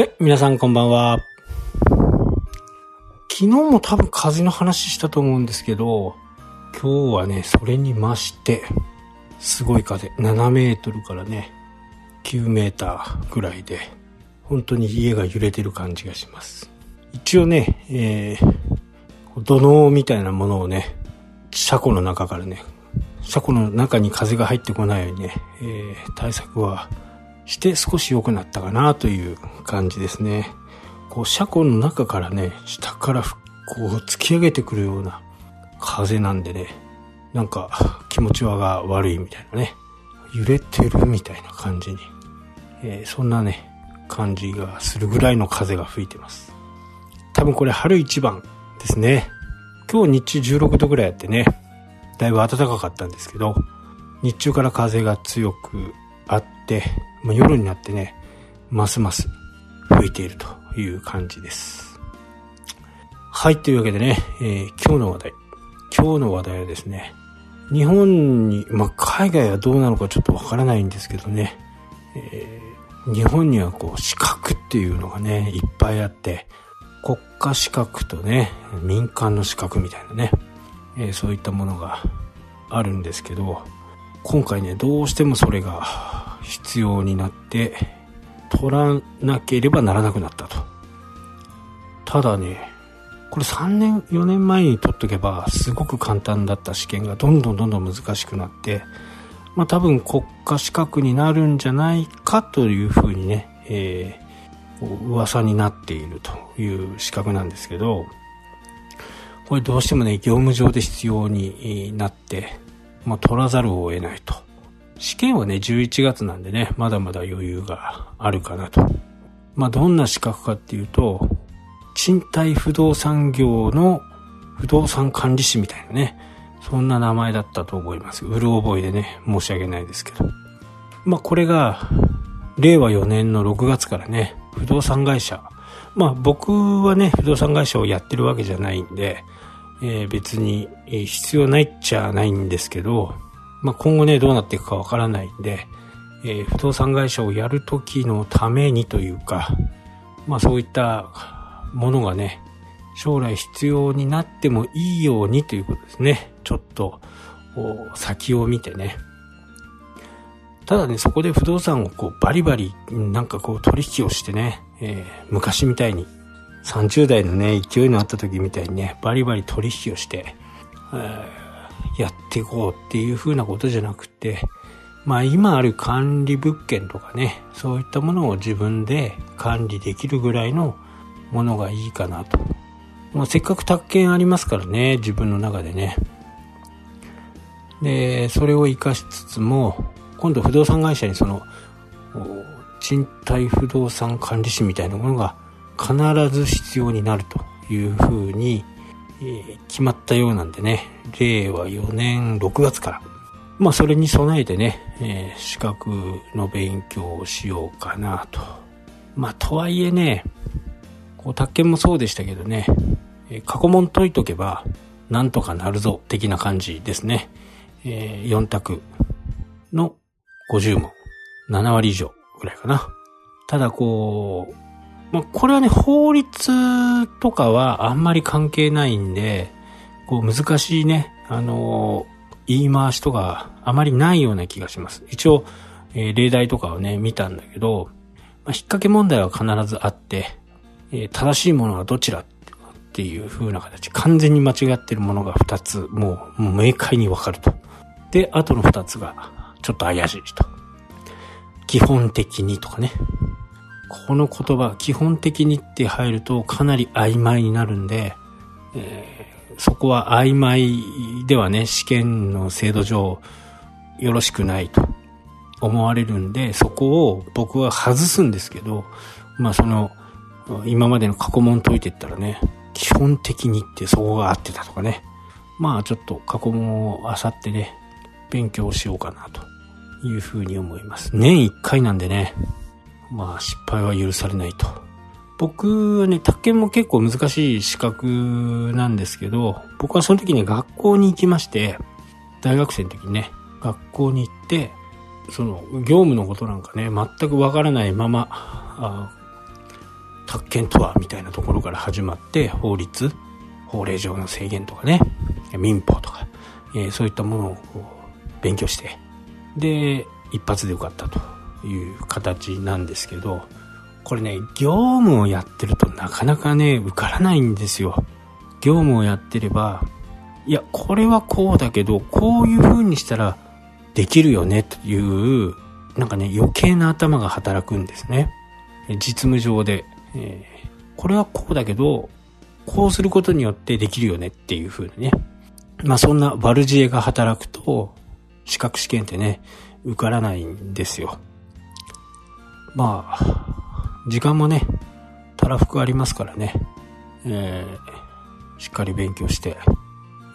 はい、皆さんこんばんは。昨日も多分風の話したと思うんですけど、今日はね、それに増して、すごい風、7メートルからね、9メーターぐらいで、本当に家が揺れてる感じがします。一応ね、えー、土のみたいなものをね、車庫の中からね、車庫の中に風が入ってこないようにね、えー、対策はして少し良くなったかなという感じですね。こう車庫の中からね、下からこう突き上げてくるような風なんでね、なんか気持ちはが悪いみたいなね、揺れてるみたいな感じに、えー、そんなね、感じがするぐらいの風が吹いてます。多分これ春一番ですね。今日日中16度ぐらいあってね、だいぶ暖かかったんですけど、日中から風が強くあって、まあ、夜になってね、ますます吹いているという感じです。はい、というわけでね、えー、今日の話題。今日の話題はですね、日本に、まあ、海外はどうなのかちょっとわからないんですけどね、えー、日本にはこう、資格っていうのがね、いっぱいあって、国家資格とね、民間の資格みたいなね、えー、そういったものがあるんですけど、今回ね、どうしてもそれが必要になって、取らなければならなくなったと。ただね、これ3年、4年前に取っとけば、すごく簡単だった試験がどんどんどんどん難しくなって、まあ多分国家資格になるんじゃないかというふうにね、えー、噂になっているという資格なんですけど、これどうしてもね、業務上で必要になって、まあ、取らざるを得ないと。試験はね、11月なんでね、まだまだ余裕があるかなと。まあ、どんな資格かっていうと、賃貸不動産業の不動産管理士みたいなね、そんな名前だったと思います。うる覚えでね、申し訳ないですけど。まあ、これが、令和4年の6月からね、不動産会社。まあ、僕はね、不動産会社をやってるわけじゃないんで、えー、別に必要ないっちゃないんですけど、まあ、今後ね、どうなっていくかわからないんで、えー、不動産会社をやるときのためにというか、まあそういったものがね、将来必要になってもいいようにということですね。ちょっと、先を見てね。ただね、そこで不動産をこうバリバリなんかこう取引をしてね、えー、昔みたいに30代のね、勢いのあった時みたいにね、バリバリ取引をして、えー、やっていこうっていう風なことじゃなくて、まあ今ある管理物件とかね、そういったものを自分で管理できるぐらいのものがいいかなと。まあ、せっかく宅建ありますからね、自分の中でね。で、それを活かしつつも、今度不動産会社にその、賃貸不動産管理士みたいなものが必ず必要になるというふうに、えー、決まったようなんでね、令和4年6月から、まあそれに備えてね、えー、資格の勉強をしようかなと。まあとはいえね、こう、宅建もそうでしたけどね、え、過去問解いとけば、なんとかなるぞ、的な感じですね。えー、4択の50問、7割以上ぐらいかな。ただこう、まあ、これはね、法律とかはあんまり関係ないんで、こう難しいね、あのー、言い回しとかあまりないような気がします。一応、えー、例題とかをね、見たんだけど、まあ、引っ掛け問題は必ずあって、えー、正しいものはどちらっていう風な形、完全に間違ってるものが2つ、もう、もう明快にわかると。で、あとの2つが、ちょっと怪しいと。基本的にとかね。この言葉、基本的にって入るとかなり曖昧になるんで、えー、そこは曖昧ではね、試験の制度上よろしくないと思われるんで、そこを僕は外すんですけど、まあその、今までの過去問解いてったらね、基本的にってそこが合ってたとかね。まあちょっと過去問を漁ってね、勉強しようかなというふうに思います。年一回なんでね、まあ失敗は許されないと。僕はね、宅建も結構難しい資格なんですけど、僕はその時に学校に行きまして、大学生の時にね、学校に行って、その業務のことなんかね、全くわからないまま、宅建とはみたいなところから始まって法律法令上の制限とかね民法とか、えー、そういったものを勉強してで一発で受かったという形なんですけどこれね業務をやってるとなかなかね受からないんですよ。業務をやってればいやこれはこうだけどこういう風にしたらできるよねというなんかね余計な頭が働くんですね。実務上で、えー、これはこうだけどこうすることによってできるよねっていう風にね。まあそんな悪知恵が働くと資格試験ってね受からないんですよ。まあ時間もねたらふくありますからね、えー、しっかり勉強して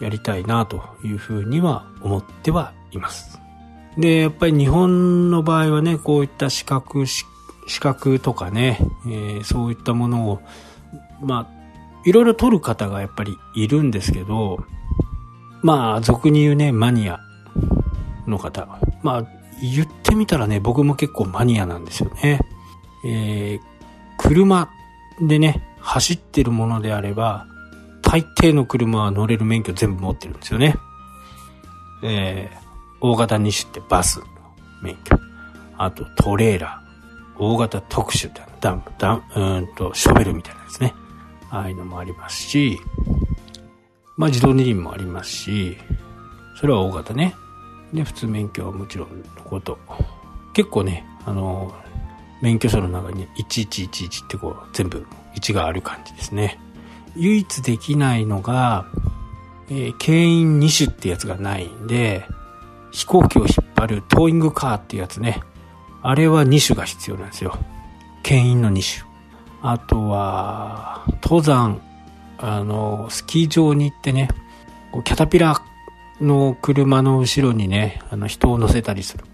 やりたいなというふうには思ってはいます。で、やっぱり日本の場合はね、こういった資格、資格とかね、えー、そういったものを、まあ、いろいろ取る方がやっぱりいるんですけど、まあ、俗に言うね、マニアの方。まあ、言ってみたらね、僕も結構マニアなんですよね。えー、車でね、走ってるものであれば、大抵の車は乗れる免許全部持ってるんですよね。えー、大型2種ってバスの免許。あとトレーラー。大型特殊ってダンプ、ダン、うんと、ショベルみたいなですね。ああいうのもありますし、まあ自動二輪もありますし、それは大型ね。で、普通免許はもちろんのこと。結構ね、あの、免許証の中に1111ってこう全部1がある感じですね。唯一できないのが、えー、牽引2種ってやつがないんで、飛行機を引っ張るトーイングカーってやつね。あれは2種が必要なんですよ。牽引の2種。あとは、登山、あの、スキー場に行ってね、キャタピラーの車の後ろにね、あの人を乗せたりする。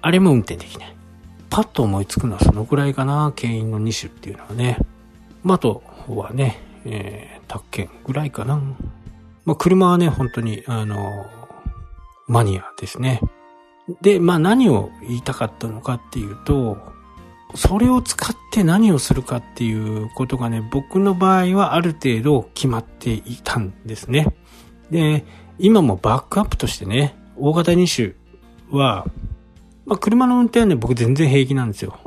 あれも運転できない。パッと思いつくのはそのくらいかな、牽引の2種っていうのはね。まあ、あとはね、えー、宅建ぐらいかな。まあ、車はね、本当に、あの、マニアですね。で、まあ何を言いたかったのかっていうと、それを使って何をするかっていうことがね、僕の場合はある程度決まっていたんですね。で、今もバックアップとしてね、大型2種は、まあ、車の運転はね、僕全然平気なんですよ。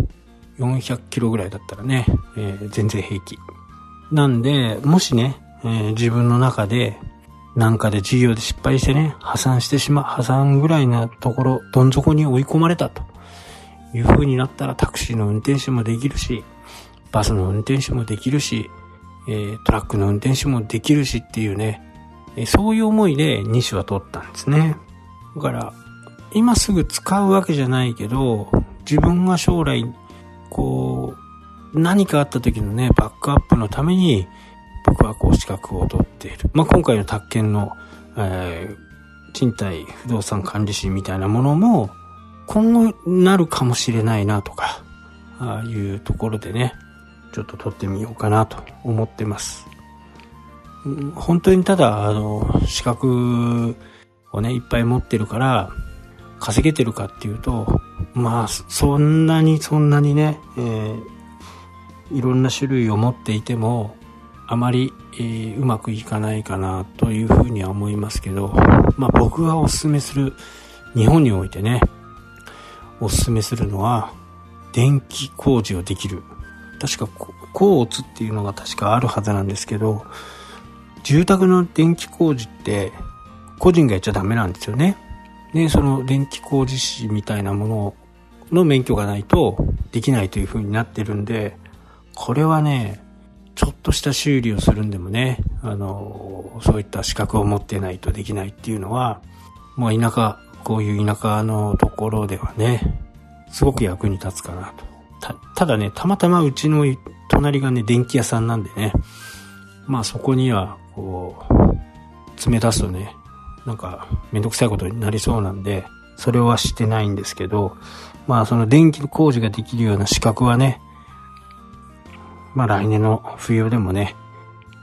400キロぐらいだったらね、えー、全然平気。なんで、もしね、えー、自分の中で、なんかで事業で失敗してね、破産してしまう、破産ぐらいなところ、どん底に追い込まれたという風になったらタクシーの運転手もできるし、バスの運転手もできるし、えー、トラックの運転手もできるしっていうね、そういう思いで2種は取ったんですね。だから、今すぐ使うわけじゃないけど、自分が将来、こう、何かあった時のね、バックアップのために、僕はこう資格を取っている。まあ、今回の宅建の、えー、賃貸不動産管理士みたいなものも、今後なるかもしれないなとか、ああいうところでね、ちょっと取ってみようかなと思ってます。本当にただ、あの、資格をね、いっぱい持ってるから、稼げてるかっていうと、まあ、そんなにそんなにね、えー、いろんな種類を持っていても、あまり、えー、うまくいかないかなというふうには思いますけど、まあ僕がおすすめする、日本においてね、おすすめするのは、電気工事をできる。確か、コーツっていうのが確かあるはずなんですけど、住宅の電気工事って個人がやっちゃダメなんですよね。で、その電気工事士みたいなものの免許がないとできないという風になってるんで、これはね、ちょっとした修理をするんでもね、あの、そういった資格を持ってないとできないっていうのは、まあ田舎、こういう田舎のところではね、すごく役に立つかなと。た、ただね、たまたまうちの隣がね、電気屋さんなんでね、まあそこには、こう、詰め出すとね、なんかめんどくさいことになりそうなんで、それはしてないんですけど、まあその電気工事ができるような資格はね、まあ来年の冬でもね、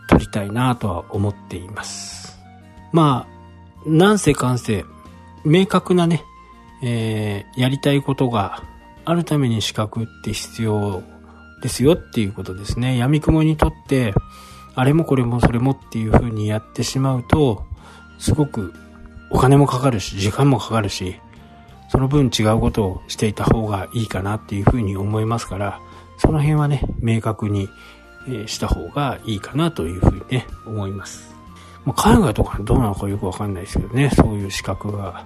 取りたいなとは思っています。まあ、なんせかんせ、明確なね、えー、やりたいことがあるために資格って必要ですよっていうことですね。闇雲にとって、あれもこれもそれもっていう風にやってしまうと、すごくお金もかかるし、時間もかかるし、その分違うことをしていた方がいいかなっていう風に思いますから、その辺はね、明確にした方がいいかなという風にね、思います。まあ、海外とかどうなのかよくわかんないですけどね、そういう資格が、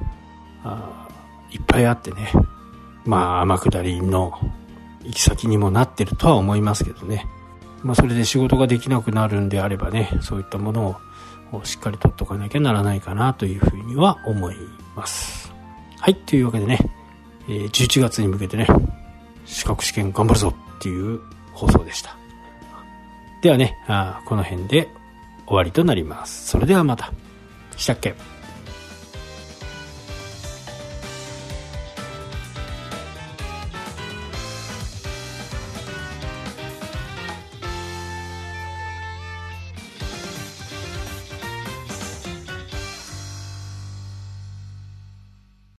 いっぱいあってね、まあ、天下りの行き先にもなってるとは思いますけどね。まあ、それで仕事ができなくなるんであればね、そういったものをしっかり取っとかなきゃならないかなというふうには思います。はい、というわけでね、え、11月に向けてね、資格試験頑張るぞっていう放送でした。ではね、あこの辺で終わりとなります。それではまた。したっけ？